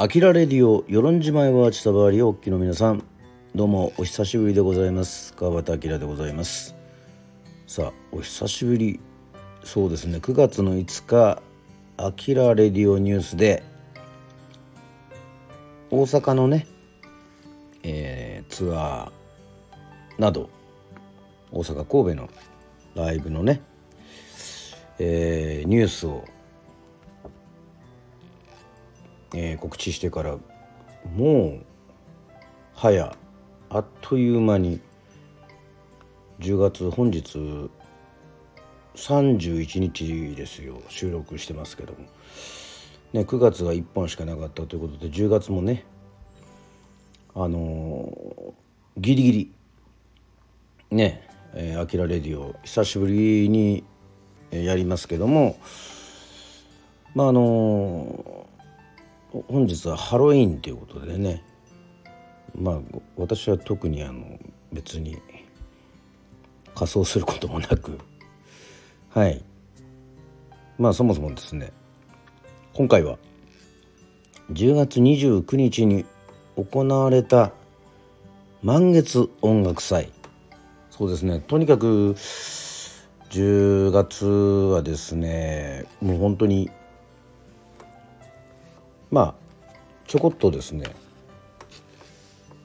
アキラレディオ与論島へは千葉りおっきの皆さん。どうもお久しぶりでございます。川端明でございます。さあお久しぶり。そうですね9月の5日アキラレディオニュースで大阪のね、えー、ツアーなど大阪神戸のライブのね、えー、ニュースをえー、告知してからもう早あっという間に10月本日31日ですよ。収録してますけども、ね、9月が1本しかなかったということで10月もねあのー、ギリギリねえー、アキラレディオ久しぶりにやりますけどもまああの本日はハロウィンということでね。まあ私は特にあの別に仮装することもなく。はい。まあそもそもですね。今回は10月29日に行われた満月音楽祭。そうですね。とにかく10月はですねもう本当にまあちょこっとですね、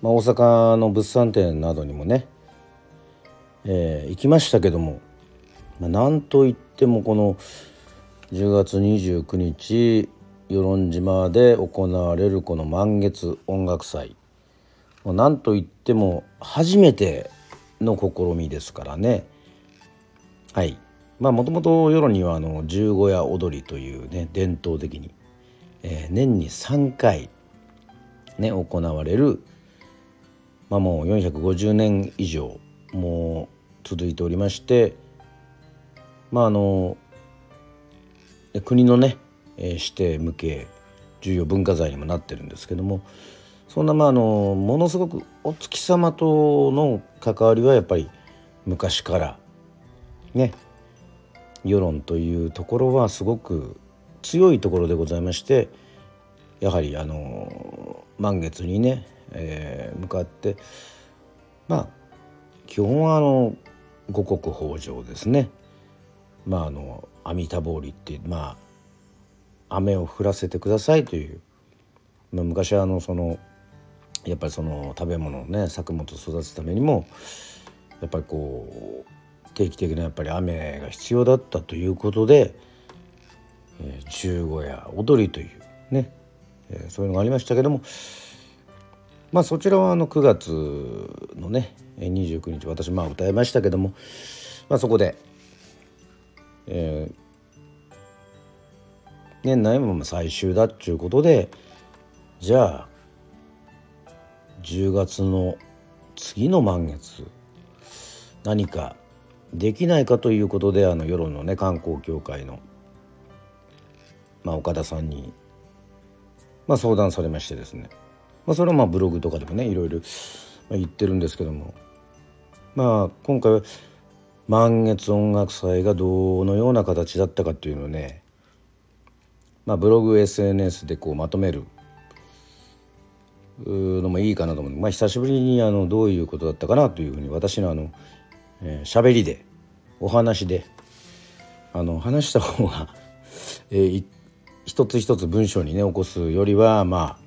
まあ、大阪の物産展などにもね、えー、行きましたけども、まあ、なんといってもこの10月29日与論島で行われるこの満月音楽祭。なんといっても初めての試みですからね。はい。まあもともと世論にはあの十五夜踊りというね伝統的に。えー、年に3回ね行われるまあもう450年以上もう続いておりましてまああの国のね、えー、指定無形重要文化財にもなってるんですけどもそんなまああのものすごくお月様との関わりはやっぱり昔からね世論というところはすごく強いところでございましてやはりあの満月にね、えー、向かってまあ基本はあの五穀豊穣ですね。まああの阿弥陀ボりってまあ雨を降らせてくださいという、まあ、昔はあのそのやっぱりその食べ物をね作物を育つためにもやっぱりこう定期的なやっぱり雨が必要だったということでえー、中語や踊りというね、えー、そういうのがありましたけどもまあそちらはあの9月のね29日私まあ歌いましたけども、まあ、そこで、えー、年内も最終だっちゅうことでじゃあ10月の次の満月何かできないかということであの世論のね観光協会のまあ、岡田さんに、まあ、相談されましてですね、まあ、それはまあブログとかでもねいろいろ言ってるんですけども。まあ今回は満月音楽祭がどのような形だったかっていうのをね、まあ、ブログ SNS でこうまとめる。のもいいかなと思うまあ久しぶりにあのどういうことだったかなというふうに私のあの喋、えー、りでお話であの話した方が、えー、一一つ一つ文章にね起こすよりはまあ、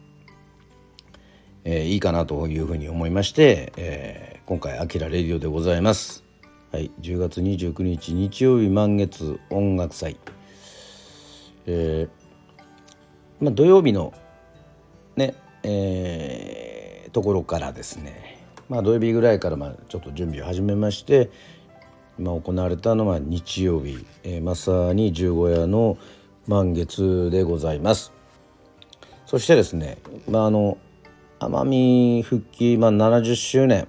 えー、いいかなというふうに思いまして、えー、今回「あきらレディオ」でございます。はい、10月29日日曜日満月音楽祭、えーまあ、土曜日のね、えー、ところからですね、まあ、土曜日ぐらいからまあちょっと準備を始めまして、まあ、行われたのは日曜日、えー、まさに十五夜の「満月でございます。そしてですね、まあ、あの奄美復帰、まあ、70周年。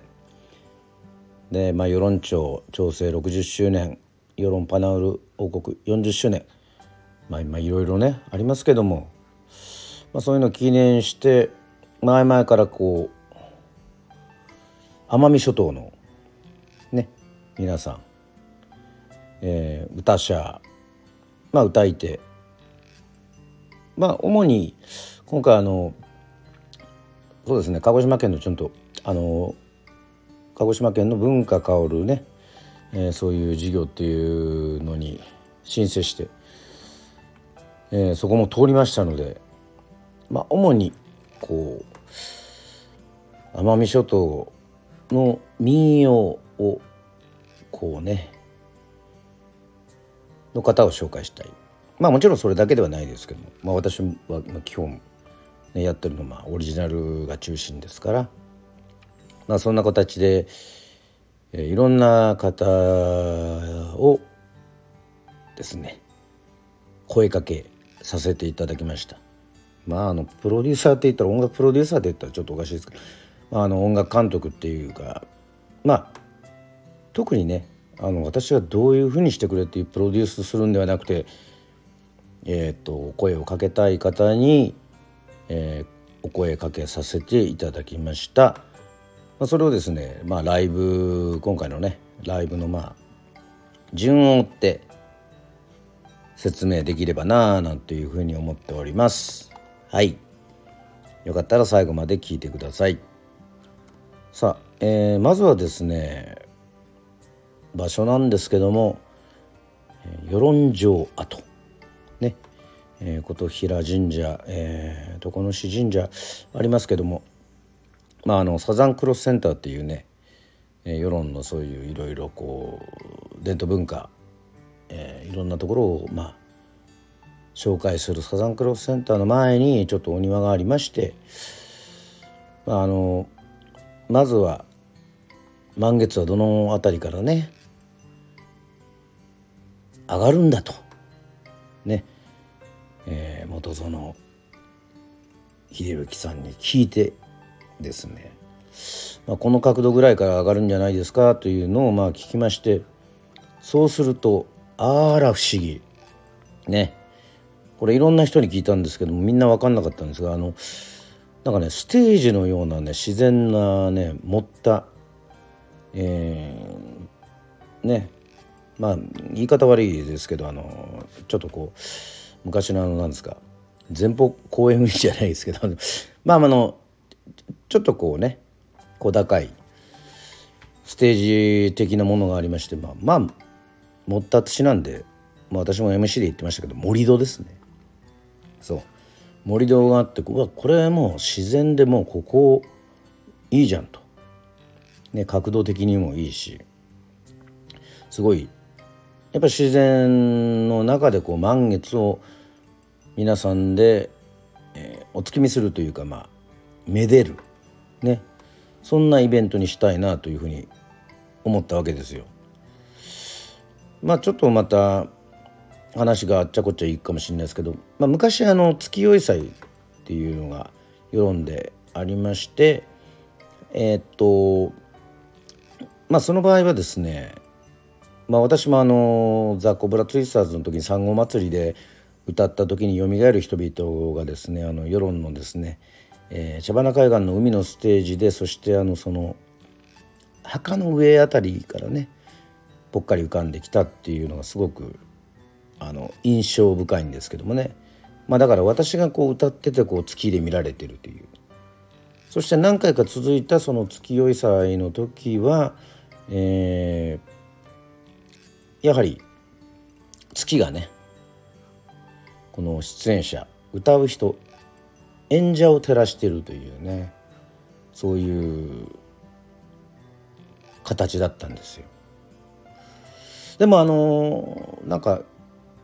で、まあ、与論町調整60周年。与論パナウル王国40周年。まあ今いろいろねありますけども、まあ、そういうのを記念して前々からこう奄美諸島のね皆さん、えー、歌者まあ歌い手まあ主に今回あのそうですね鹿児島県のちょっとあの鹿児島県の文化香るね、えー、そういう事業っていうのに申請して、えー、そこも通りましたのでまあ主にこう奄美諸島の民謡をこうねの方を紹介したい。まあもちろんそれだけではないですけども、まあ、私は基本、ね、やってるのはオリジナルが中心ですから、まあ、そんな形で、え、いろんな方をですね声かけさせていただきました。まああのプロデューサーって言ったら音楽プロデューサーって言ったらちょっとおかしいですけど、まあ、あの音楽監督っていうかまあ特にねあの私がどういうふうにしてくれっていうプロデュースするんではなくて、えーと、声をかけたい方に、えー、お声かけさせていただきました。まあ、それをですね、まあ、ライブ今回のねライブのまあ順を追って説明できればなあなんていうふうに思っております。はい。よかったら最後まで聞いてください。さあ、えー、まずはですね場所なんですけども与論城跡ね、えー、琴平神社、えー、床の市神社ありますけども、まあ、あのサザンクロスセンターっていうね、えー、世論のそういういろいろこう伝統文化、えー、いろんなところをまあ紹介するサザンクロスセンターの前にちょっとお庭がありまして、まあ、あのまずは満月はどの辺りからね上がるんだと、えー、元園秀幸さんに聞いてですね、まあ、この角度ぐらいから上がるんじゃないですかというのをまあ聞きましてそうするとあら不思議。ね。これいろんな人に聞いたんですけどもみんな分かんなかったんですがあのなんかねステージのようなね自然なね持った、えー、ね。まあ言い方悪いですけどあのちょっとこう昔のあのなんですか前方後円じゃないですけど まああのちょっとこうね小高いステージ的なものがありましてまあまあ持った土なんで、まあ、私も MC で言ってましたけど盛り土ですね。そう。盛り土があってうわこれはもう自然でもうここいいじゃんと、ね、角度的にもいいしすごい。やっぱ自然の中でこう満月を皆さんで、えー、お月見するというかまあめでるねそんなイベントにしたいなというふうに思ったわけですよ。まあちょっとまた話があっちゃこっちゃいいかもしれないですけど、まあ、昔あの月酔い祭っていうのが世論でありましてえー、っとまあその場合はですねまあ、私もあのザ・コブラツイスターズの時に産後祭りで歌った時によみがえる人々がですねあの世論のですね、えー、茶花海岸の海のステージでそしてあのその墓の上あたりからねぽっかり浮かんできたっていうのがすごくあの印象深いんですけどもね、まあ、だから私がこう歌っててこう月で見られてるという。そして何回か続いたその月酔い祭の時は、えー、やはり月がねこの出演者歌う人演者を照らしてるというねそういう形だったんですよ。でもあのなんか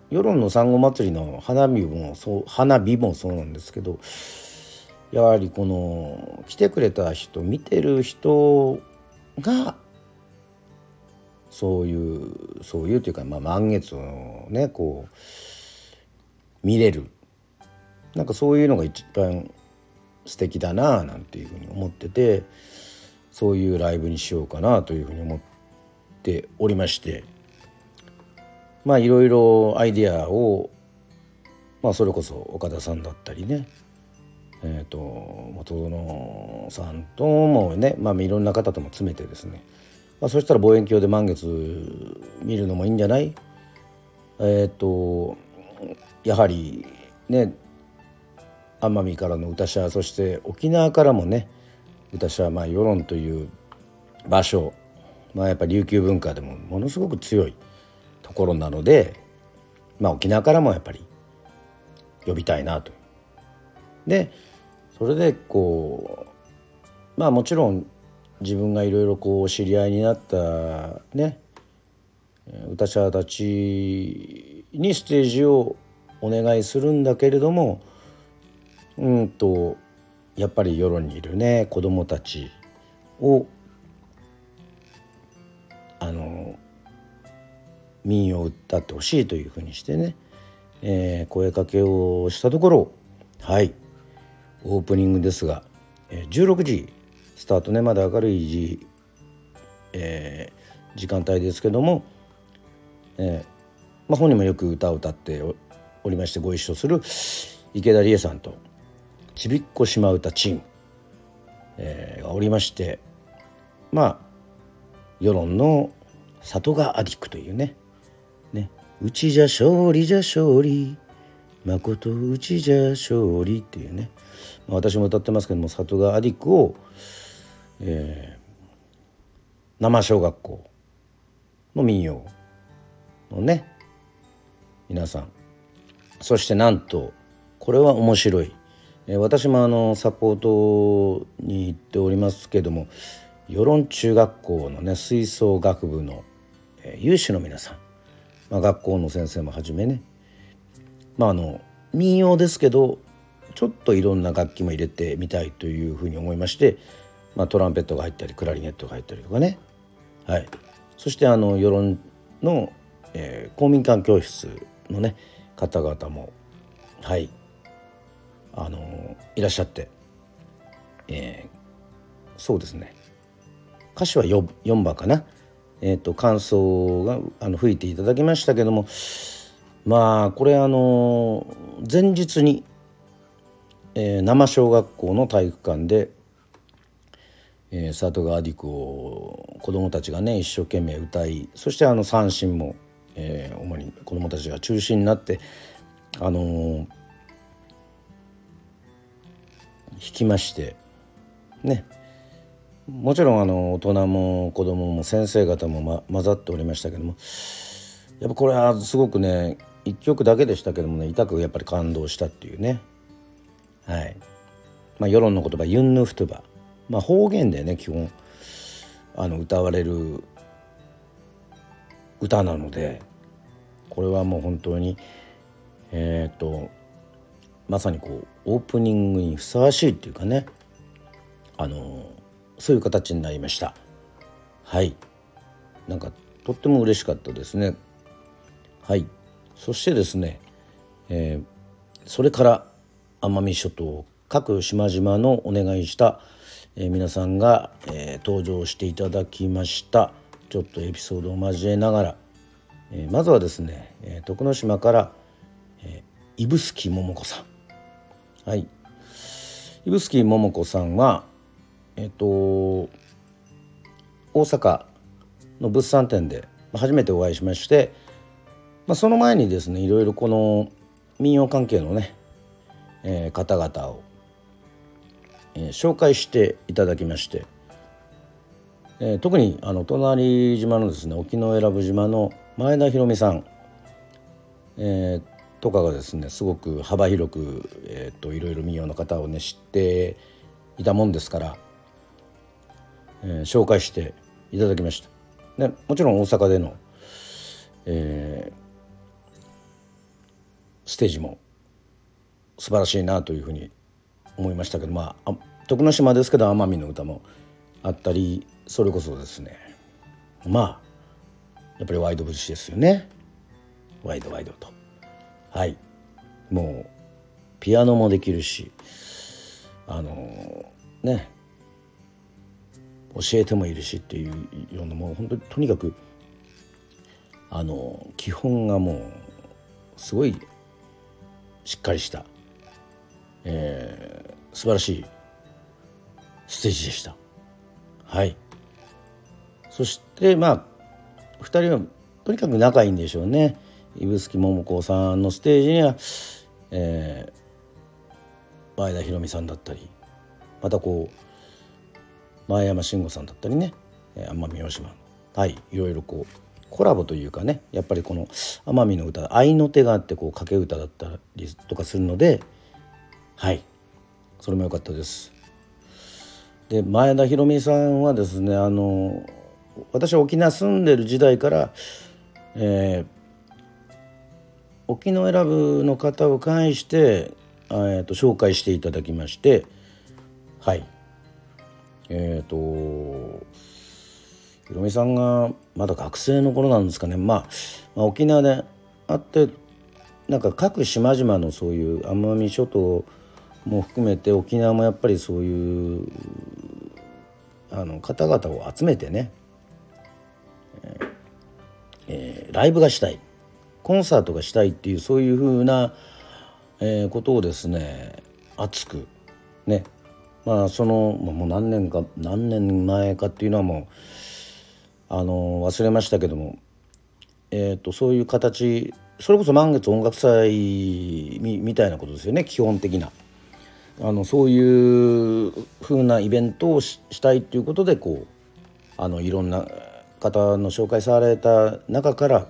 世論の産後祭りの花火もそう花火もそうなんですけどやはりこの来てくれた人見てる人がそういうそういうというか、まあ、満月をねこう見れる。なんかそういうのが一番素敵だなあなんていうふうに思っててそういうライブにしようかなというふうに思っておりまして。まあいろいろアイデアをまあそれこそ岡田さんだったりねえーと、と元園さんともね、まあ、いろんな方とも詰めてですね。まあ、そしたら望遠鏡で満月見るのもいいんじゃない？えっ、ー、とやはりね奄美からの歌者そして沖縄からもね歌者まあ世論という場所まあやっぱ琉球文化でもものすごく強いところなのでまあ沖縄からもやっぱり呼びたいなと。でそれでこうまあもちろん自分がいろいろこう知り合いになったね歌者たちにステージをお願いするんだけれどもうんとやっぱり世論にいるね子供たちをあの民謡を歌ってほしいというふうにしてね、えー、声かけをしたところはいオープニングですが、え、16時スタートねまだ明るい時,、えー、時間帯ですけども、えーまあ、本人もよく歌を歌っておりましてご一緒する池田理恵さんとちびっこ島唄チーム、えー、がおりましてまあ世論の里がアディクというねねうちじゃ勝利じゃ勝利まことうちじゃ勝利っていうね、まあ、私も歌ってますけども里がアディクを、えー、生小学校の民謡のね皆さんそしてなんとこれは面白い。え私もあのサポートに行っておりますけども与論中学校のね吹奏楽部のえ有志の皆さん、まあ、学校の先生もはじめね。まああの民謡ですけどちょっといろんな楽器も入れてみたいというふうに思いまして、まあ、トランペットが入ったりクラリネットが入ったりとかね、はい、そしてあの世論の、えー、公民館教室のね方々もはい。あのいらっしゃって、えー、そうですね。歌詞は 4, 4番かな、えーと、感想があの吹いていただきましたけどもまあこれあの前日に、えー、生小学校の体育館で、えー、里川アディクを子どもたちがね一生懸命歌いそしてあの三振も、えー、主に子どもたちが中心になってあのー引きましてね。もちろんあの大人も子供も先生方も、ま、混ざっておりましたけどもやっぱこれはすごくね一曲だけでしたけどもね痛くやっぱり感動したっていうね。はい。まあ世論の言葉ユンヌフトゥバ。まあ方言でね基本あの歌われる歌なのでこれはもう本当にえっ、とまさにこうオープニングにふさわしいっていうかねあのそういう形になりました。はい。なんかとっても嬉しかったですね。はい。そしてですね、えー、それから奄美諸島各島々のお願いした、えー、皆さんが、えー、登場していただきました。ちょっとエピソードを交えながら、えまずはですね、え徳之島から、え指宿桃子さん。はい。指宿桃子さんはえっと大阪の物産展で初めてお会いしまして、まあ、その前にですねいろいろこの民謡関係のね、えー、方々を、えー、紹介していただきまして、えー、特にあの隣島のですね沖永良部島の前田博美さん、えー、とかがですねすごく幅広く、えーと、いろいろ民謡の方をね知っていたもんですから、えー、紹介していただきました。でもちろん大阪での、えー、ステージも素晴らしいなというふうに思いましたけどまあ徳之島ですけど奄美の歌もあったりそれこそですね。まあやっぱりワイド節ですよね。ワイドワイドと。はい。もうピアノもできるしあのね。教えてもいるしっていうようなもう本当にとにかくあの基本がもうすごいしっかりした、えー、素晴らしいステージでした。はい。そしてまあ2人はとにかく仲いいんでしょうね。指宿桃子さんのステージには、え前田裕美さんだったりまたこう前山慎吾さんだったりね奄美大島はいいろいろこうコラボというかねやっぱりこの奄美の歌愛の手があってこう掛け歌だったりとかするのではいそれも良かったです。で前田裕美さんはですねあの私は沖縄住んでる時代から、えー、沖永良部の方を介して、えーと、紹介していただきましてはい。えっ、ー、とひろみさんがまだ学生の頃なんですかね、まあ、まあ、沖縄であってなんか各島々のそういう奄美諸島も含めて沖縄もやっぱりそういうあの方々を集めてね、えー、ライブがしたいコンサートがしたいっていうそういうふうな、えー、ことをですね熱くねまあそのもう何年か何年前かっていうのはもうあの忘れましたけども、えーと、そういう形それこそ満月音楽祭みたいなことですよね基本的な。あのそういうふうなイベントをしたいっていうことでこうあのいろんな方の紹介された中から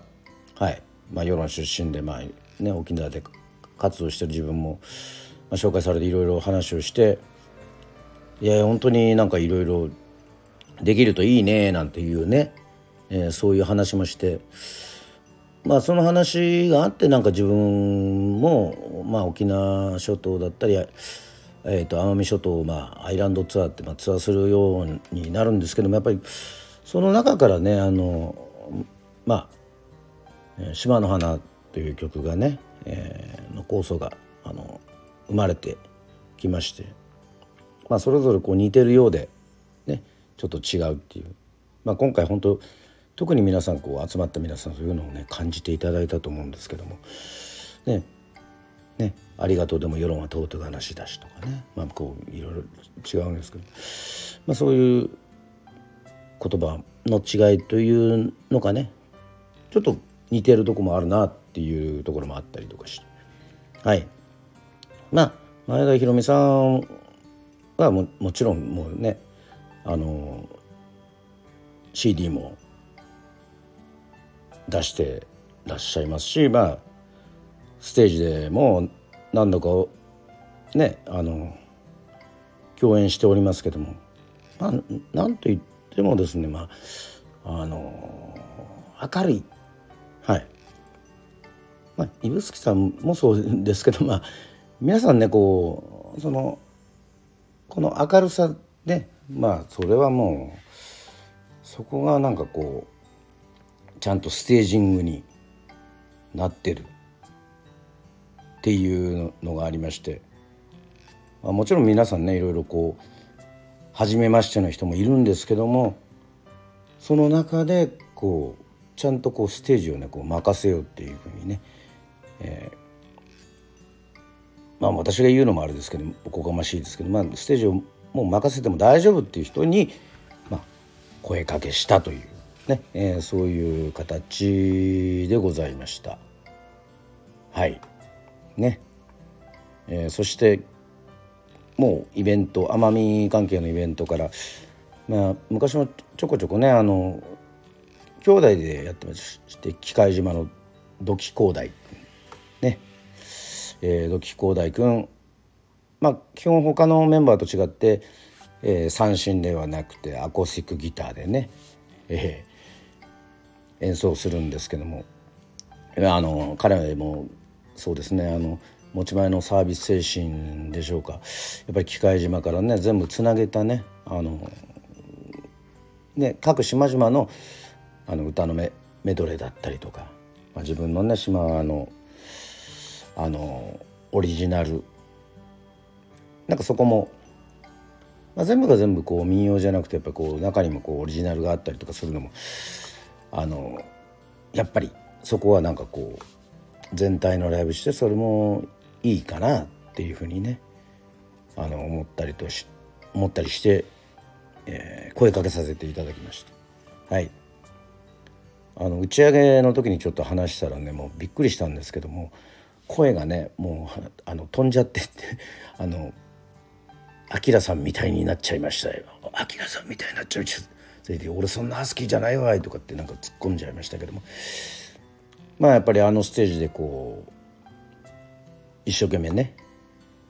はい。まあ世論出身でまあね沖縄で活動してる自分も、まあ、紹介されていろいろ話をしていや本当になんかいろいろできるといいねなんていうね、えー、そういう話もしてまあその話があってなんか自分も、まあ、沖縄諸島だったり、えー、と奄美諸島、まあ、アイランドツアーって、まあ、ツアーするようになるんですけどもやっぱりその中からねあのまあ「島の花」という曲がね、えー、の構想があの生まれてきまして、まあ、それぞれこう似てるようでねちょっと違うっていう、まあ、今回本当特に皆さんこう集まった皆さんそういうのをね感じていただいたと思うんですけどもねねありがとうでも世論は尊く話だしとかね、まあ、こういろいろ違うんですけど、まあ、そういう言葉の違いというのがね。ちょっと似てるとこもあるなっていうところもあったりとかして。はい。まあ前田裕美さんはももちろんもうねあの CD も出してらっしゃいますしまあステージでも何度かねあの共演しておりますけども、まあ、なんと言ってもですねまああの明るい。はい。まあ指宿さんもそうですけどまあ皆さんねこうそのこの明るさでまあそれはもうそこがなんかこうちゃんとステージングになってる。っていうのがありまして、まあ、もちろん皆さんねいろいろこう初めましての人もいるんですけどもその中でこうちゃんとこうステージをねこう任せようっていうふうにね、えー、まあ私が言うのもあれですけどおこがましいですけど、まあ、ステージをもう任せても大丈夫っていう人に、まあ、声かけしたというね、えー、そういう形でございました。はいね、えー、そしてもうイベント奄美関係のイベントから、まあ、昔もちょこちょこねあの兄弟でやってまして機械島の土器工大。ね、えー、土器工大君。まあ基本他のメンバーと違って、えー、三振ではなくてアコースティックギターでね、えー、演奏するんですけども。あの彼もそうですねあの持ち前のサービス精神でしょうか。やっぱり機械島からね全部つなげたねあのね各島々のあの歌のメメドレーだったりとか、まあ、自分のね島のあのオリジナルなんかそこも、まあ、全部が全部こう民謡じゃなくてやっぱこう中にもこうオリジナルがあったりとかするのもあのやっぱりそこはなんかこう全体のライブしてそれもいいかなっていうふうにねあの思ったりとし思ったりして、えー、声かけさせていただきました。はい。あの打ち上げの時にちょっと話したらねもうびっくりしたんですけども声がねもうあの飛んじゃってって あのアキラさんみたいになっちゃいましたよ。アキラさんみたいになっちゃうそれで俺そんなハスキーじゃないわいとかってなんか突っ込んじゃいましたけども。まあやっぱりあのステージでこう一生懸命ね。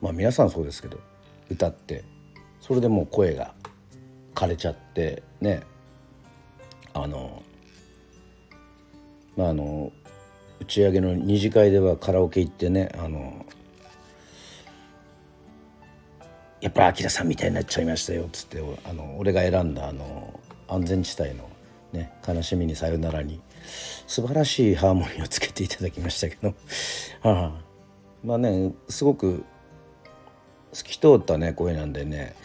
まあ皆さんそうですけど歌ってそれでもう声が枯れちゃってね。あのまああの打ち上げの二次会ではカラオケ行ってねあのやっぱりアキラさんみたいになっちゃいましたよっつってあの俺が選んだあの安全地帯の、ね「悲しみにさよなら」に素晴らしいハーモニーをつけていただきましたけど、はあ、まあねすごく透き通ったね声なんでね。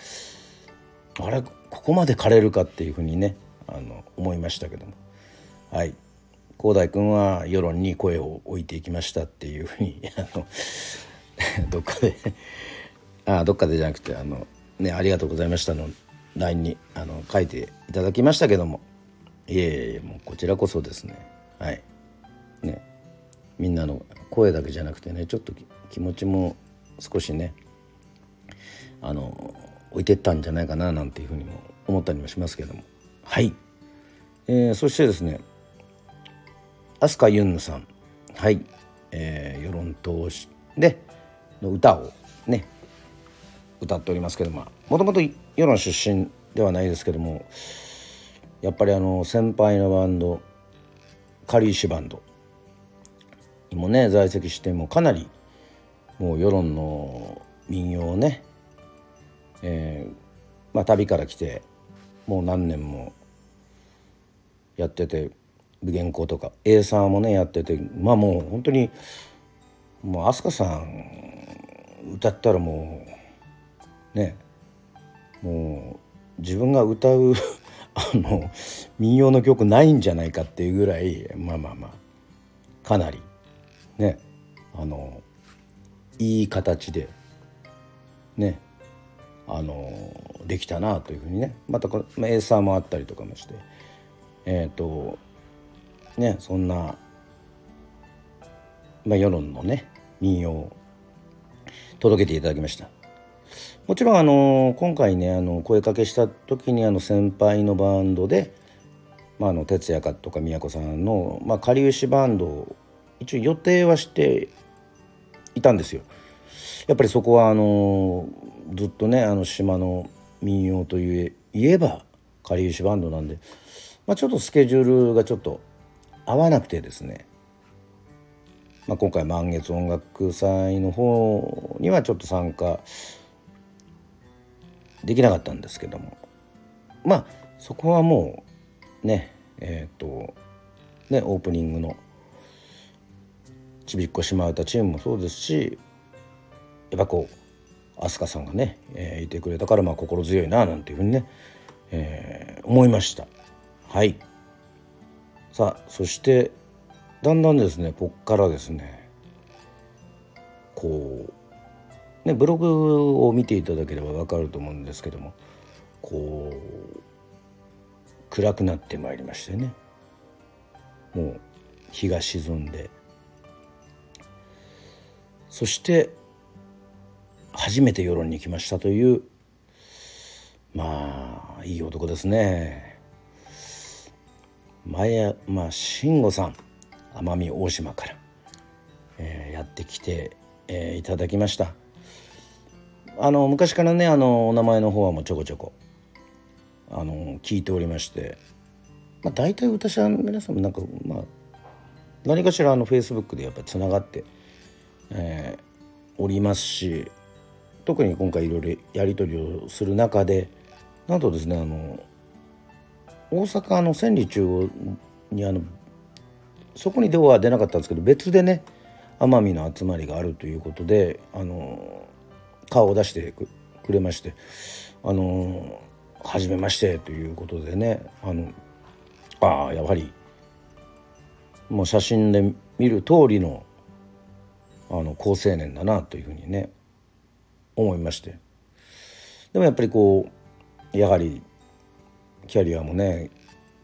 あれここまで枯れるかっていうふうにねあの思いましたけども。はい。広大君は世論に声を置いていきましたっていうふうに あのどっかであどっかでじゃなくてあのねありがとうございましたの LINE にあの書いていただきましたけども。いえいえもうこちらこそですね。はい。ね。みんなの声だけじゃなくてねちょっと気持ちも少しねあの置いてったんじゃないかななんていうふうにも思ったりもしますけども。はい、えー、そしてですね飛鳥ユンヌさん。はい、えー、世論通しでの歌をね歌っておりますけども。もともと世論出身ではないですけどもやっぱりあの先輩のバンドカリーシュバンドもね在籍してもかなりもう世論の民謡をね、えー、まあ旅から来てもう何年もやってて武元校とか A さんもねやっててまあもう本当にもう飛鳥さん歌ったらもうねもう自分が歌う あの民謡の曲ないんじゃないかっていうぐらいまあまあまあかなりねあのいい形でねあのできたなというふうにねまたこのエーサーもあったりとかもしてえっ、ー、とねそんな、まあ、世論のね民謡を届けていただきました。もちろんあの今回ねあの声かけした時にあの先輩のバンドで、まあ、あの哲也かとか宮子さんの、まあ、かりゆしバンドを一応予定はしていたんですよ。やっぱりそこはあのずっとねあの島の民謡といえばかりゆしバンドなんで、まあ、ちょっとスケジュールがちょっと合わなくてですね、まあ、今回満月音楽祭の方にはちょっと参加できなかったんですけどもまあそこはもうねえっ、とねオープニングのちびっこ島唄チームもそうですしやっぱこう飛鳥さんがね、えー、いてくれたからまあ心強いななんていうふうにね、えー、思いました。はい。さあそしてだんだんですねこっからですねこうねブログを見ていただければ分かると思うんですけどもこう暗くなってまいりましてね。もう日が沈んでそして初めて世論に来ましたというまあいい男ですね。前山慎吾さん奄美大島から、えー、やってきて、えー、いただきました。あの昔からねあのお名前の方はもうちょこちょこあの聞いておりまして、まあ、大体私は皆さんもなんかまあ何かしらあのフェイスブックでやっぱりつながってえー、おりますし特に今回いろいろやり取りをする中でなんとですねあの大阪の千里中央にあのそこにでは出なかったんですけど別でね奄美の集まりがあるということであの顔を出してくれましてあの初めましてということでねあのああやはりもう写真で見る通りのあの好青年だなというふうにね思いましてでもやっぱりこうやはりキャリアもね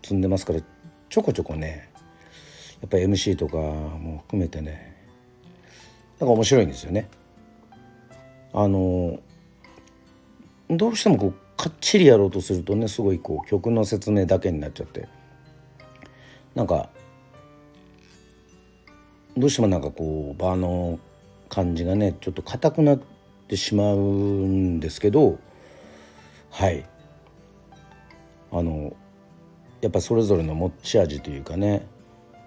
積んでますからちょこちょこねやっぱり MC とかも含めてねなんか面白いんですよね。あのどうしてもこうかっちりやろうとするとねすごいこう曲の説明だけになっちゃってなんかどうしてもなんかこう場の感じがねちょっと硬くなってしまうんですけどはいあのやっぱそれぞれの持ち味というかね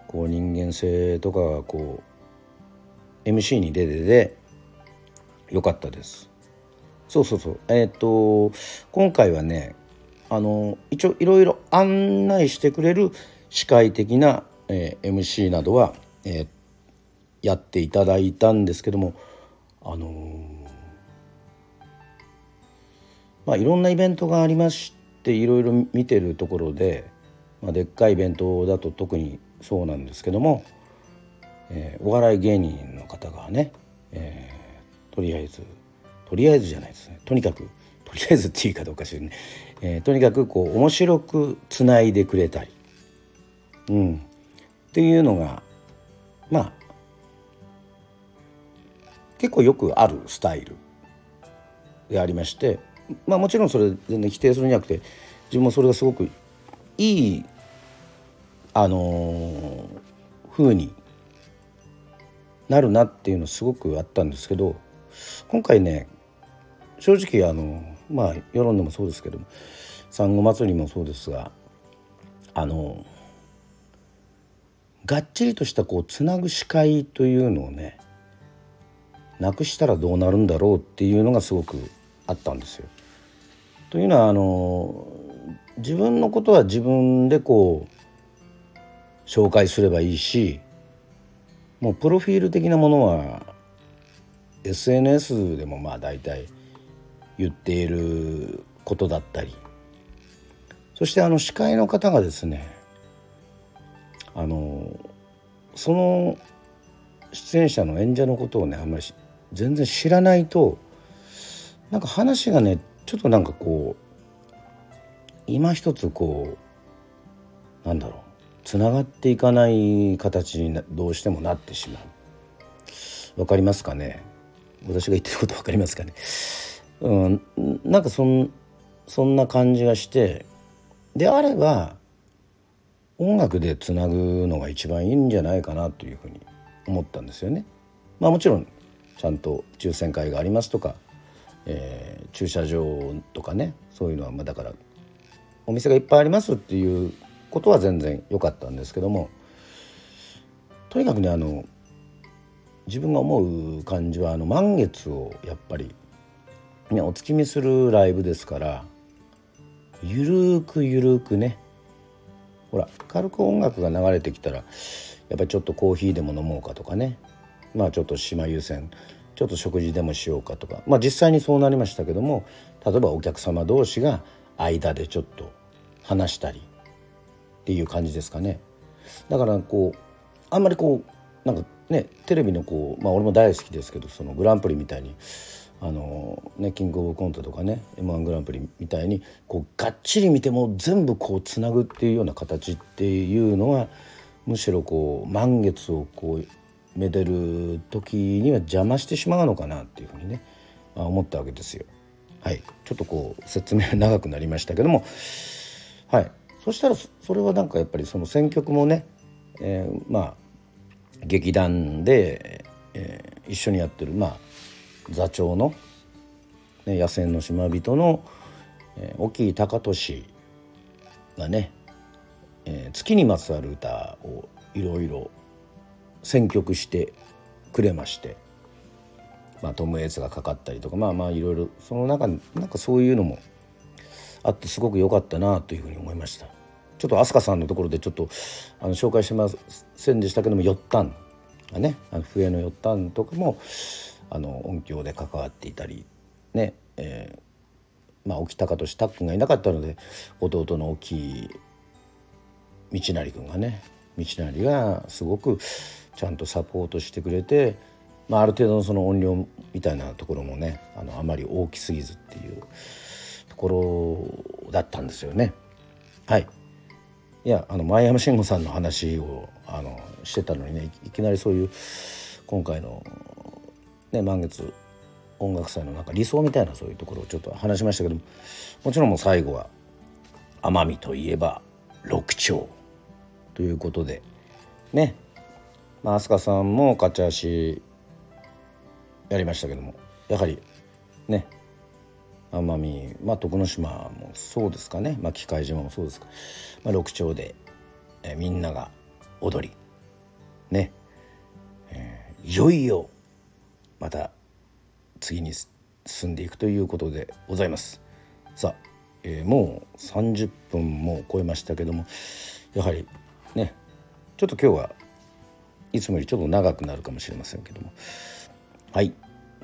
こう人間性とかがこう MC に出ててよかったです。そうそうそうえっ、ー、と今回はねあの一応いろいろ案内してくれる司会的な、えー、MC などは、えー、やっていただいたんですけどもあの、まあいろんなイベントがありましていろいろ見てるところで、まあ、でっかいイベントだと特にそうなんですけども、えー、お笑い芸人の方がね、えー、とりあえずとりあえずじゃないですね。とにかくとりあえずっていうかどうかしらね、えー、とにかくこう面白くつないでくれたり、うん、っていうのがまあ結構よくあるスタイルでありましてまあもちろんそれ全然否定するんじゃなくて自分もそれがすごくいいあのー、風になるなっていうのすごくあったんですけど今回ね正直あのまあ世論でもそうですけども産後祭りもそうですがあのがっちりとしたこうつなぐ司会というのをねなくしたらどうなるんだろうっていうのがすごくあったんですよ。というのはあの自分のことは自分でこう紹介すればいいしもうプロフィール的なものは SNS でもまあ大体言っていることだったりそしてあの司会の方がですねあのその出演者の演者のことをねあんまり全然知らないとなんか話がねちょっとなんかこう今一つこうなんだろうつながっていかない形にどうしてもなってしまう。わかりますかね？私が言ってること分かりますかね？うん、なんかそんそんな感じがしてであれば音楽でつなぐのが一番いいんじゃないかなというふうに思ったんですよね。まあ、もちろんちゃんと抽選会がありますとか、えー、駐車場とかねそういうのはまあだからお店がいっぱいありますっていうことは全然良かったんですけどもとにかくねあの自分が思う感じはあの満月をやっぱりね、お月見するライブですからゆるーくゆるーくねほら軽く音楽が流れてきたらやっぱりちょっとコーヒーでも飲もうかとかねまあちょっと島優先ちょっと食事でもしようかとか。まあ実際にそうなりましたけども例えばお客様同士が間でちょっと話したりっていう感じですかね。だからこうあんまりこうなんかねテレビのこうまあ俺も大好きですけどそのグランプリみたいにあのね、キングオブコントとかね m 1グランプリみたいにこうがっちり見ても全部こうつなぐっていうような形っていうのはむしろこう満月をこうめでる時には邪魔してしまうのかなっていうふうにね、まあ、思ったわけですよ。はい、ちょっとこう説明長くなりましたけども、はい、そしたらそれはなんかやっぱりその選曲もね、えー、まあ劇団で、えー、一緒にやってるまあ座長の、ね、野戦の島人の、えー、沖高俊がね、えー、月にまつわる歌をいろいろ選曲してくれまして、まあ、トム・エイツがかかったりとかまあまあいろいろその中になんかそういうのもあってすごく良かったなというふうに思いました。ちょっと飛鳥さんのところでちょっとあの紹介してませんでしたけども「よったん」がね「あの笛のよったん」とかもあの音響で関わっていたりね、えー、まあ沖高俊たっくんがいなかったので弟の大きい道成君がね道成がすごくちゃんとサポートしてくれて、まあ、ある程度のその音量みたいなところもねあのあまり大きすぎずっていうところだったんですよね。はいいやあの前山慎吾さんの話をあのしてたのにねいきなりそういう今回のね、満月音楽祭のなんか理想みたいなそういうところをちょっと話しましたけどももちろんもう最後は奄美といえば六丁ということでねまあ飛鳥さんも勝ち足やりましたけどもやはりね奄美まあ徳之島もそうですかね。まあ機械島もそうですか、まあ、六丁で、え、みんなが踊りね、えー、いよいよまた次に進んでいくということでございます。さあ、えー、もう30分も超えましたけどもやはりねちょっと今日はいつもよりちょっと長くなるかもしれませんけども。はい。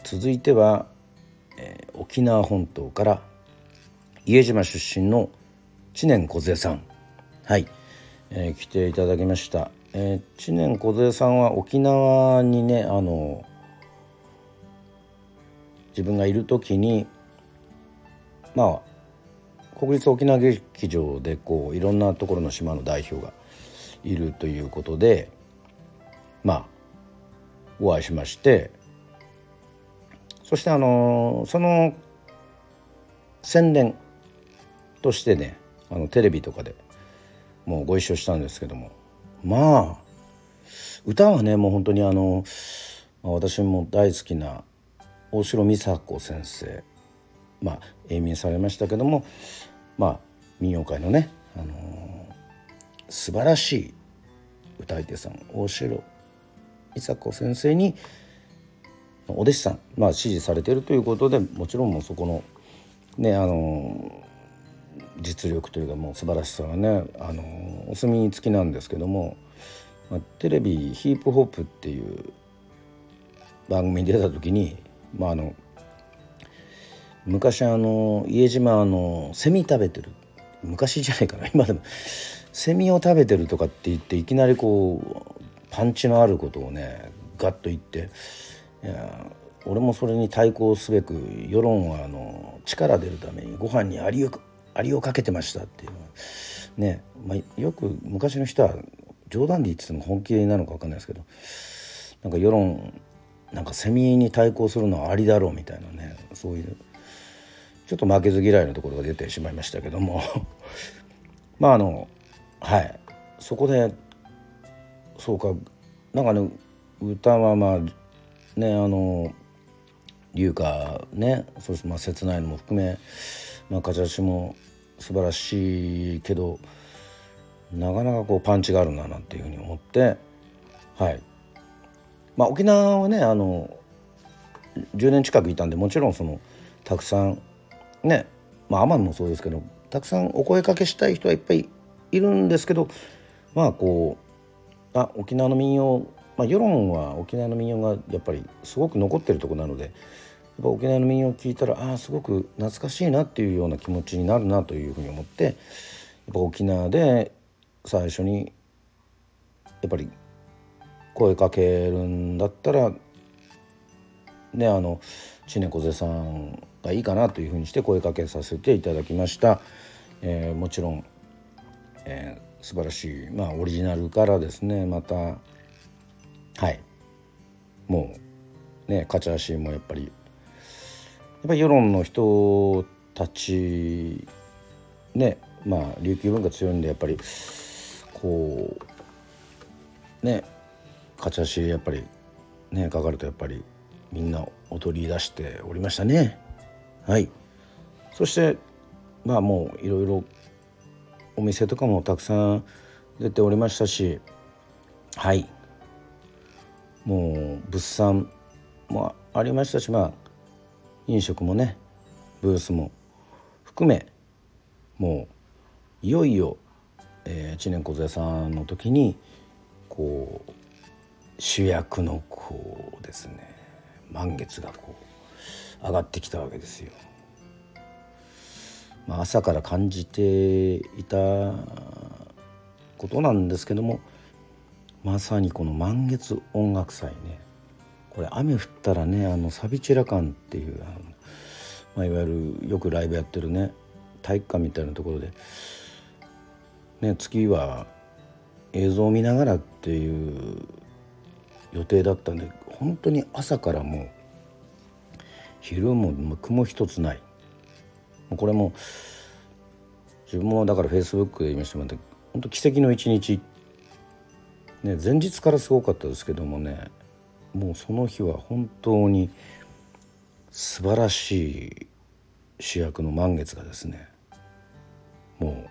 続いては、えー、沖縄本島から家島出身の知念梢さん。はい、えー、来ていただきました、えー、知念梢さんは沖縄にねあの自分がいる時にまあ国立沖縄劇場でこういろんなところの島の代表がいるということでまあお会いしましてそしてあのその宣伝としてねあのテレビとかでもうご一緒したんですけどもまあ歌はねもう本当にあの私も大好きな大城美佐子先生まあ永眠されましたけどもまあ民謡界のね、あのー、素晴らしい歌い手さん大城美佐子先生にお弟子さん、まあ、支持されてるということでもちろんもうそこのねあの実力というかもう素晴らしさがねあのお墨付きなんですけども、まあ、テレビ「ヒープホップ」っていう番組に出た時に、まあ、あの昔あの家島あのセミ食べてる昔じゃないかな今でもセミを食べてるとかって言っていきなりこうパンチのあることをねガッと言っていや俺もそれに対抗すべく世論はあの力出るためにご飯にアリをアリをかけてましたっていうね、まあ、よく昔の人は冗談で言ってても本気でなのか分かんないですけどなんか世論なんかセミに対抗するのはありだろうみたいなねそういうちょっと負けず嫌いのところが出てしまいましたけども。まああのはい。そこでそうか。なんかね歌はまあねあの龍歌ねそしてまあ切ないのも含めまあ勝ち足も素晴らしいけどなかなかこうパンチがあるななんていうふうに思ってはい。まあ沖縄はねあの10年近くいたんでもちろんそのたくさんねまあ奄美もそうですけどたくさんお声かけしたい人はいっぱいいるんですけどまあこうあ沖縄の民謡まあ、世論は沖縄の民謡がやっぱりすごく残ってるとこなのでやっぱ沖縄の民謡を聞いたらああすごく懐かしいなっていうような気持ちになるなというふうに思ってやっぱ沖縄で最初にやっぱり声かけるんだったらねあの知念梢さんがいいかなというふうにして声かけさせていただきました。えー、もちろん、え、素晴らしい、まあ、オリジナルからですねまたはい。もうね勝ち足もやっぱりやっぱり世論の人たちねまあ琉球文化強いんでやっぱりこうね勝ち足やっぱりねかかるとやっぱりみんな踊り出しておりましたね。はい。そしてまあもういろいろお店とかもたくさん出ておりましたしはいもう物産もありましたしまあ飲食もねブースも含めもういよいよ、えー、知念梢さんの時にこう主役のこうですね満月がこう上がってきたわけですよ。まあ、朝から感じていたことなんですけどもまさにこの満月音楽祭ね。これ雨降ったらねあのサビチラ館っていうあの、まあ、いわゆるよくライブやってるね体育館みたいなところで、ね、次は映像を見ながらっていう予定だったんで本当に朝からもう昼も雲一つないこれも自分もだからフェイスブックで言いましたもん本当奇跡の一日、ね、前日からすごかったですけどもねもうその日は本当に素晴らしい主役の満月がですねもう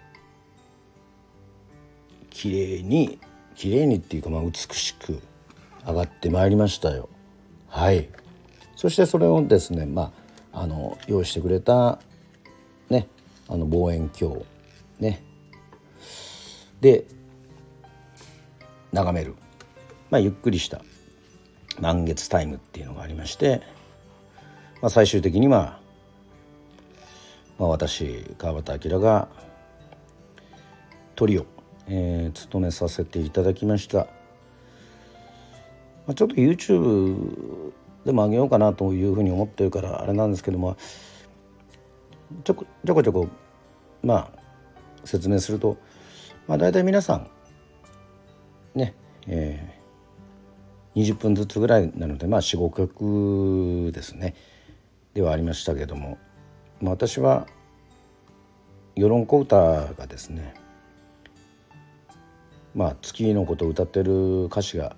綺麗に綺麗にっていうかまあ美しく上がってまいりましたよ。はい。そしてそれをですねまああの用意してくれたあの望遠鏡ね。で眺める、まあ、ゆっくりした満月タイムっていうのがありまして、まあ、最終的には、まあ、私川端明がトリを、えー、務めさせていただきました、まあ、ちょっと YouTube でもあげようかなというふうに思ってるからあれなんですけどもちょこちょこちょこまあ説明すると、まあ、大体皆さんねえー、20分ずつぐらいなのでまあ45曲ですねではありましたけども、まあ、私は世論小歌がですねまあ月のことを歌ってる歌詞が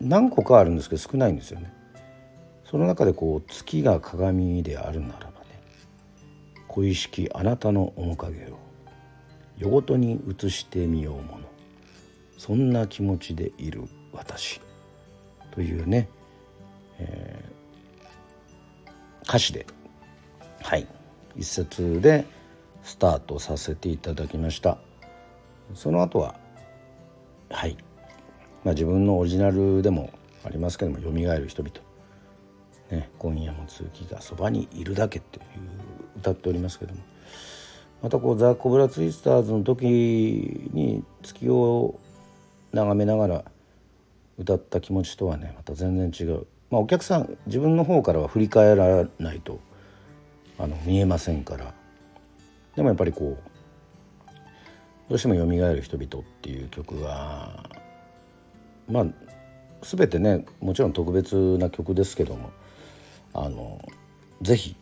何個かあるんですけど少ないんですよね。その中でこう月が鏡であるなら恋しきあなたの面影を夜ごとに映してみようもの。そんな気持ちでいる私。というね、えー、歌詞で。はい。一節でスタートさせていただきました。その後ははい、まあ、自分のオリジナルでもありますけども「よみがえる人々」ね「今夜も月がそばにいるだけ」っていう歌っておりますけども。またこうザ・コブラツイスターズの時に月を眺めながら歌った気持ちとはねまた全然違う、まあ、お客さん自分の方からは振り返らないとあの見えませんから。でもやっぱりこうどうしても「よみがえる人々」っていう曲はまあ全てねもちろん特別な曲ですけどもあのぜひ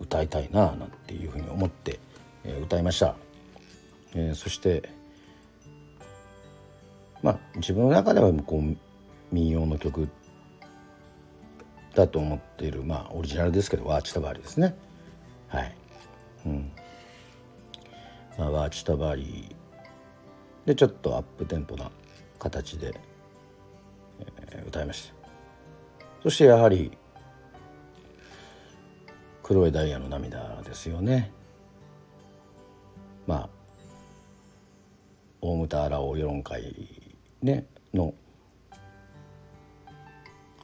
歌いたいななんていうふうに思って、え、歌いました、えー、そしてまあ自分の中ではこう民謡の曲だと思っているまあオリジナルですけどワーチタバーリですね。はい。うん。まあワーチタバーリでちょっとアップテンポな形で、えー、歌いました。そしてやはり黒いダイヤの涙ですよねまあ大牟田荒尾世論会ね、の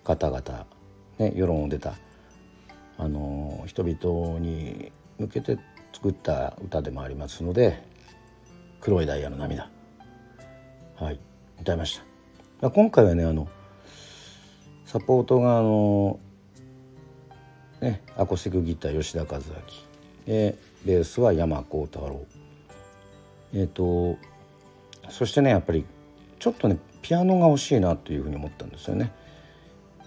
方々、ね、世論を出た、あの人々に向けて作った歌でもありますので「黒いダイヤの涙」はい歌いました。今回はねあのサポートがあのねアコースティックギター吉田和明でベースは山幸太郎えっ、ー、とそしてねやっぱりちょっとねピアノが欲しいなというふうに思ったんですよね。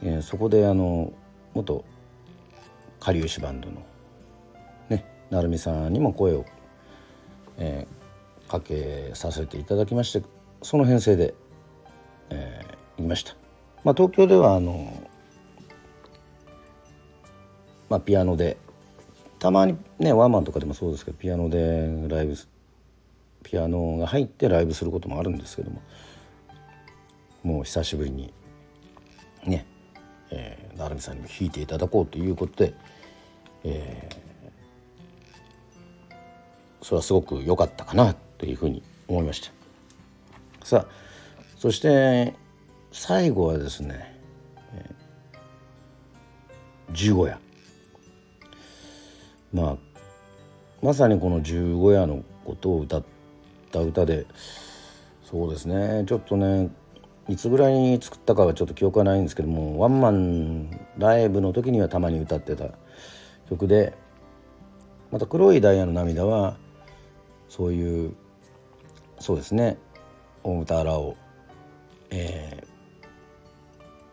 えー、そこであの元かりゆしバンドのね成美さんにも声を、えー、かけさせていただきましてその編成で、えー、行きました。まあ、東京ではあの、まあ、ピアノで。たまにねワンマンとかでもそうですけどピアノでライブピアノが入ってライブすることもあるんですけども。もう久しぶりに。ね、えー、成美さんにも弾いていただこうということで、えー、それはすごく良かったかなというふうに思いました。さあそして最後はですね、えー、十五夜。まあまさにこの十五夜のことを歌った歌でそうですね。ちょっとねいつぐらいに作ったかはちょっと記憶はないんですけどもワンマンライブの時にはたまに歌ってた曲でまた「黒いダイヤの涙は」そういうそうですね。大牟田荒をえ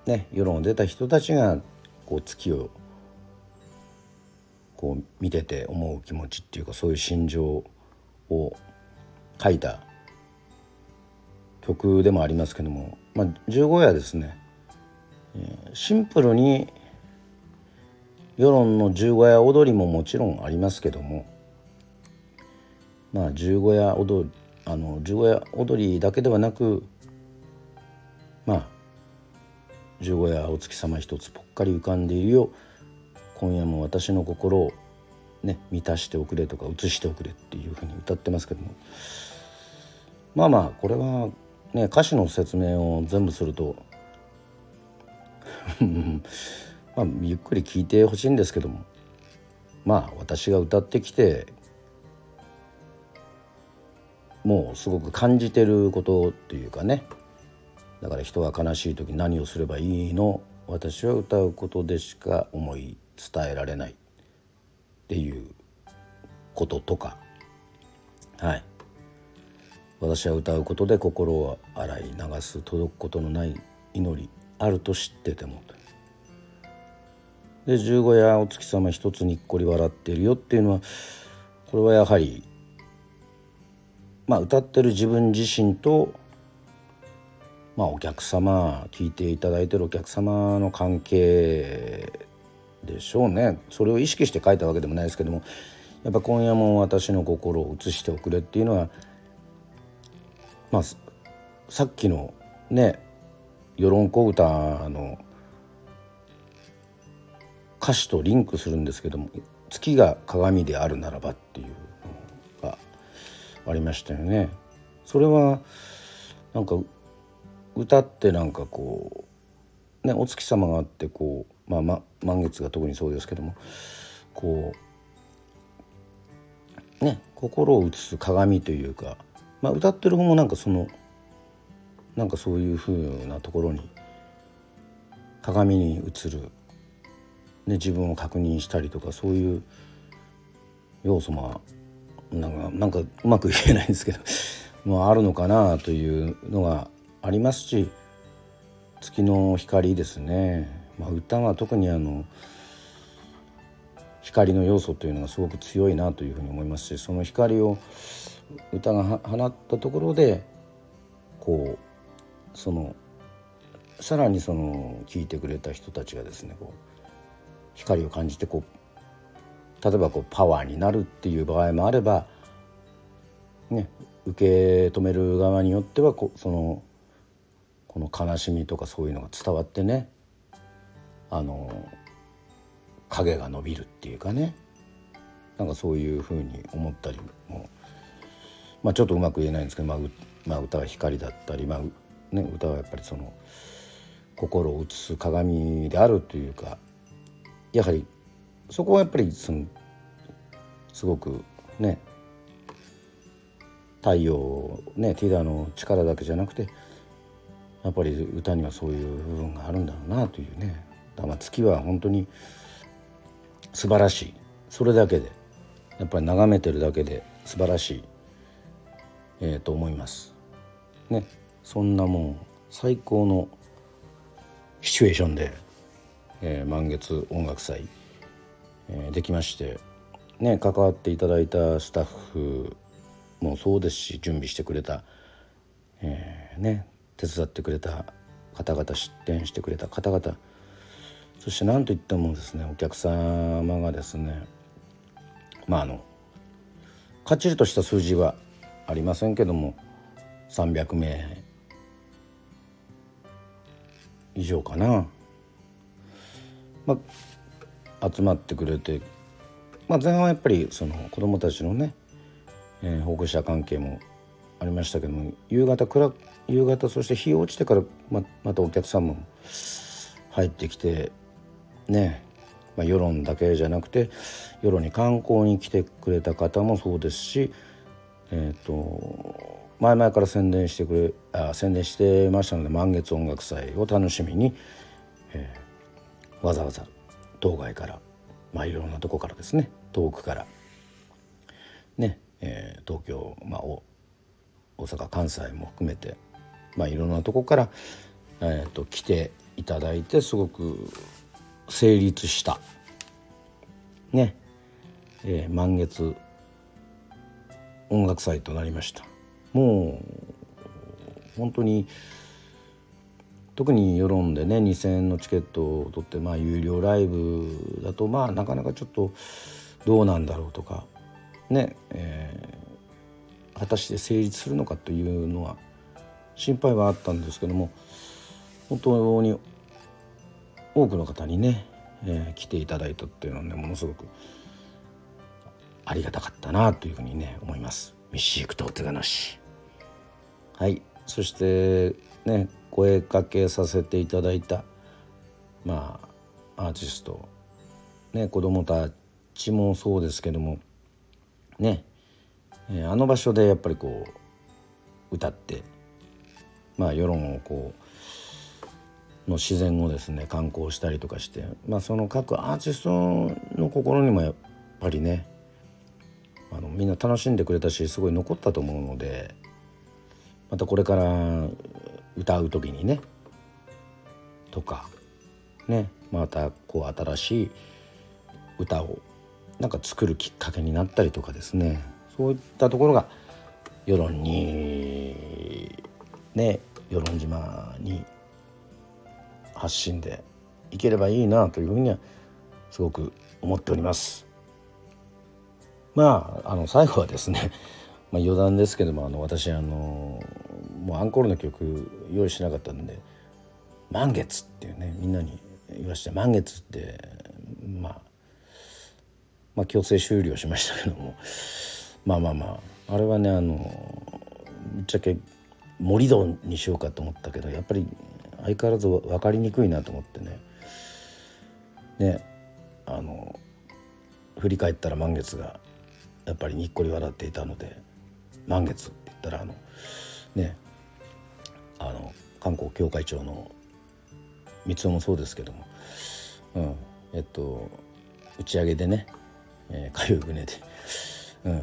ー、ね世論を出た人たちがこう月をこう見てて思う気持ちっていうかそういう心情を書いた曲でもありますけども、まあ、15夜ですね、シンプルに世論の十五夜踊りももちろんありますけどもまあ十五夜踊りあの十五夜踊りだけではなくまあ十五夜お月様一つぽっかり浮かんでいるよ今夜も私の心をね満たしておくれとか映しておくれっていうふうに歌ってますけども。まあまあこれはね歌詞の説明を全部すると まあゆっくり聞いてほしいんですけども。まあ私が歌ってきてもうすごく感じてることっていうかね。だから人は悲しい時何をすればいいの？私は歌うことでしか思い伝えられないっていうこととか。はい。私は歌うことで心を洗い流す届くことのない祈りあると知っててもで十五夜お月様一つにっこり笑ってるよっていうのはこれはやはりまあ歌ってる自分自身とまあお客様聞いていただいてるお客様の関係でしょうねそれを意識して書いたわけでもないですけどもやっぱ今夜も私の心を映しておくれっていうのはまあさっきのね世論小歌の歌詞とリンクするんですけども「月が鏡であるならば」っていうのがありましたよね。それはなんか歌ってなんかこうねお月様があってこう、まあ、ま満月が特にそうですけどもこうね心を映す鏡というかまあ、歌ってる方もなんかそのなんかそういうふうなところに鏡に映る、ね、自分を確認したりとかそういう要素もなんかなんかうまく言えないんですけどまあ、あるのかなというのがありますし月の光ですね、まあ、歌が特にあの光の要素というのがすごく強いなというふうに思いますしその光を歌が放ったところでこうそのさらにその聞いてくれた人たちがですねこう光を感じてこう例えばこうパワーになるっていう場合もあればね受け止める側によってはこそのこの悲しみとかそういうのが伝わってねあの影が伸びるっていうかね。なんかそういうふうに思ったりも。まあ、ちょっとうまく言えないんですけど、まあ、まあ、歌は光だったり、まあね、歌はやっぱりその心を映す鏡であるというかやはりそこはやっぱりそのすごくね太陽ねティダの力だけじゃなくてやっぱり歌にはそういう部分があるんだろうなというね。だから月は本当に素晴らしい。それだけでやっぱり眺めてるだけで素晴らしい。えー、と思います。ね、そんなもん最高のシチュエーションで、えー、満月音楽祭、えー、できまして、ね、関わっていただいたスタッフもそうですし準備してくれた、えー、ね、手伝ってくれた方々出店してくれた方々そして何といってもですねお客様がですねまああのかっちりとした数字はありませんけども300名以上かな、まあ、集まってくれて、まあ、前半はやっぱりその子どもたちのね、えー、保護者関係もありましたけども夕方暗夕方そして日落ちてからままたお客様も入ってきてね。まあ、世論だけじゃなくて世論に観光に来てくれた方もそうですしえっ、ー、と前々から宣伝してくれあ宣伝してましたので満月音楽祭を楽しみに、えー、わざわざ当該からまあいろんなとこからですね遠くからね、えー、東京、まあ、大阪関西も含めてまあいろんなとこから、えーと、来ていただいてすごく成立した。ね。えー、満月音楽祭となりました。もう本当に特に世論でね2,000円のチケットを取ってまあ有料ライブだとまあなかなかちょっとどうなんだろうとかね、えー、果たして成立するのかというのは心配はあったんですけども本当に多くの方にね、えー、来ていただいたっていうのはねものすごくありがたかったなというふうにね思います。ミシークとお手がなし。はい。そしてね声かけさせていただいたまあアーティスト。ね子供たちもそうですけども。ね、えー、あの場所でやっぱりこう歌ってまあ世論をこうの自然をですね観光したりとかして、まあ、その各アーティストの心にもやっぱりねあのみんな楽しんでくれたしすごい残ったと思うのでまたこれから歌う時にねとかねまたこう新しい歌をなんか作るきっかけになったりとかですねそういったところが世論にね与論島に発信でいければいいなというふうにはすごく思っております。まああの最後はですね まあ余談ですけどもあの私あのもうアンコールの曲用意しなかったんで「満月」っていうねみんなに言わして「満月」ってまあまあ強制終了しましたけどもまあまあまああれはねあのぶっちゃけ盛り土にしようかと思ったけどやっぱり相変わらず分かりにくいなと思ってね。ねあの振り返ったら満月がやっぱりにっこり笑っていたので満月って言ったらあのねあの観光協会長の三尾もそうですけども、うん、えっと打ち上げでね、えー、かゆい船で、うん、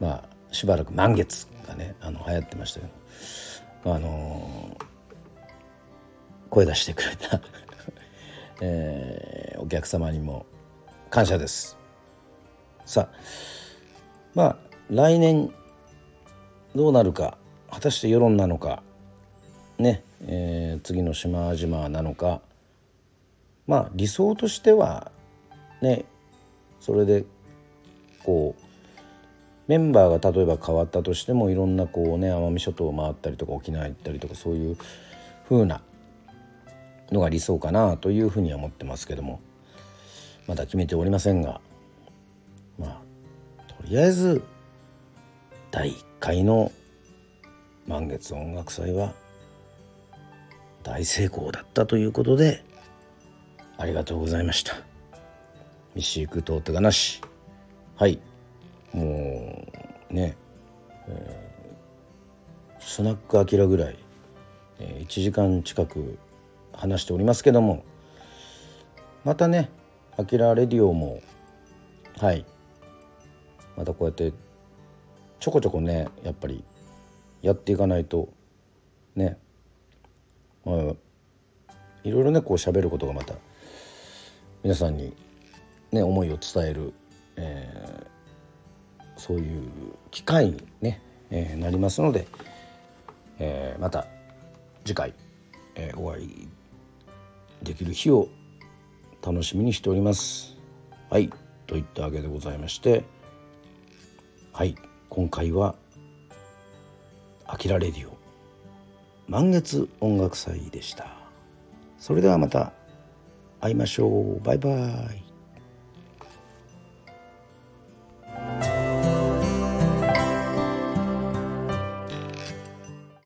まあしばらく満月がねあの流行ってましたけど、あのー、声出してくれた えー、お客様にも感謝です。さあまあ来年どうなるか果たして世論なのかね、えー、次の島々なのかまあ理想としてはねそれでこうメンバーが例えば変わったとしてもいろんなこうね奄美諸島を回ったりとか沖縄行ったりとかそういう風なのが理想かなというふうには思ってますけども。まだ決めておりませんが。まあとりあえず第1回の満月音楽祭は大成功だったということでありがとうございました。ミシークと手がなし。はい。もうね、えー、スナックアキラぐらい、えー、1時間近く話しておりますけどもまたねアキラレディオもはい。またこうやってちょこちょこねやっぱりやっていかないとね。まあいろいろねこう喋ることがまた皆さんにね思いを伝える、えー、そういう機会にね、えー、なりますので、えー、また次回、えー、お会いできる日を楽しみにしております。はい。といったわけでございまして。はい。今回は「あきらレディオ」満月音楽祭でした。それではまた。会いましょう。バイバイ。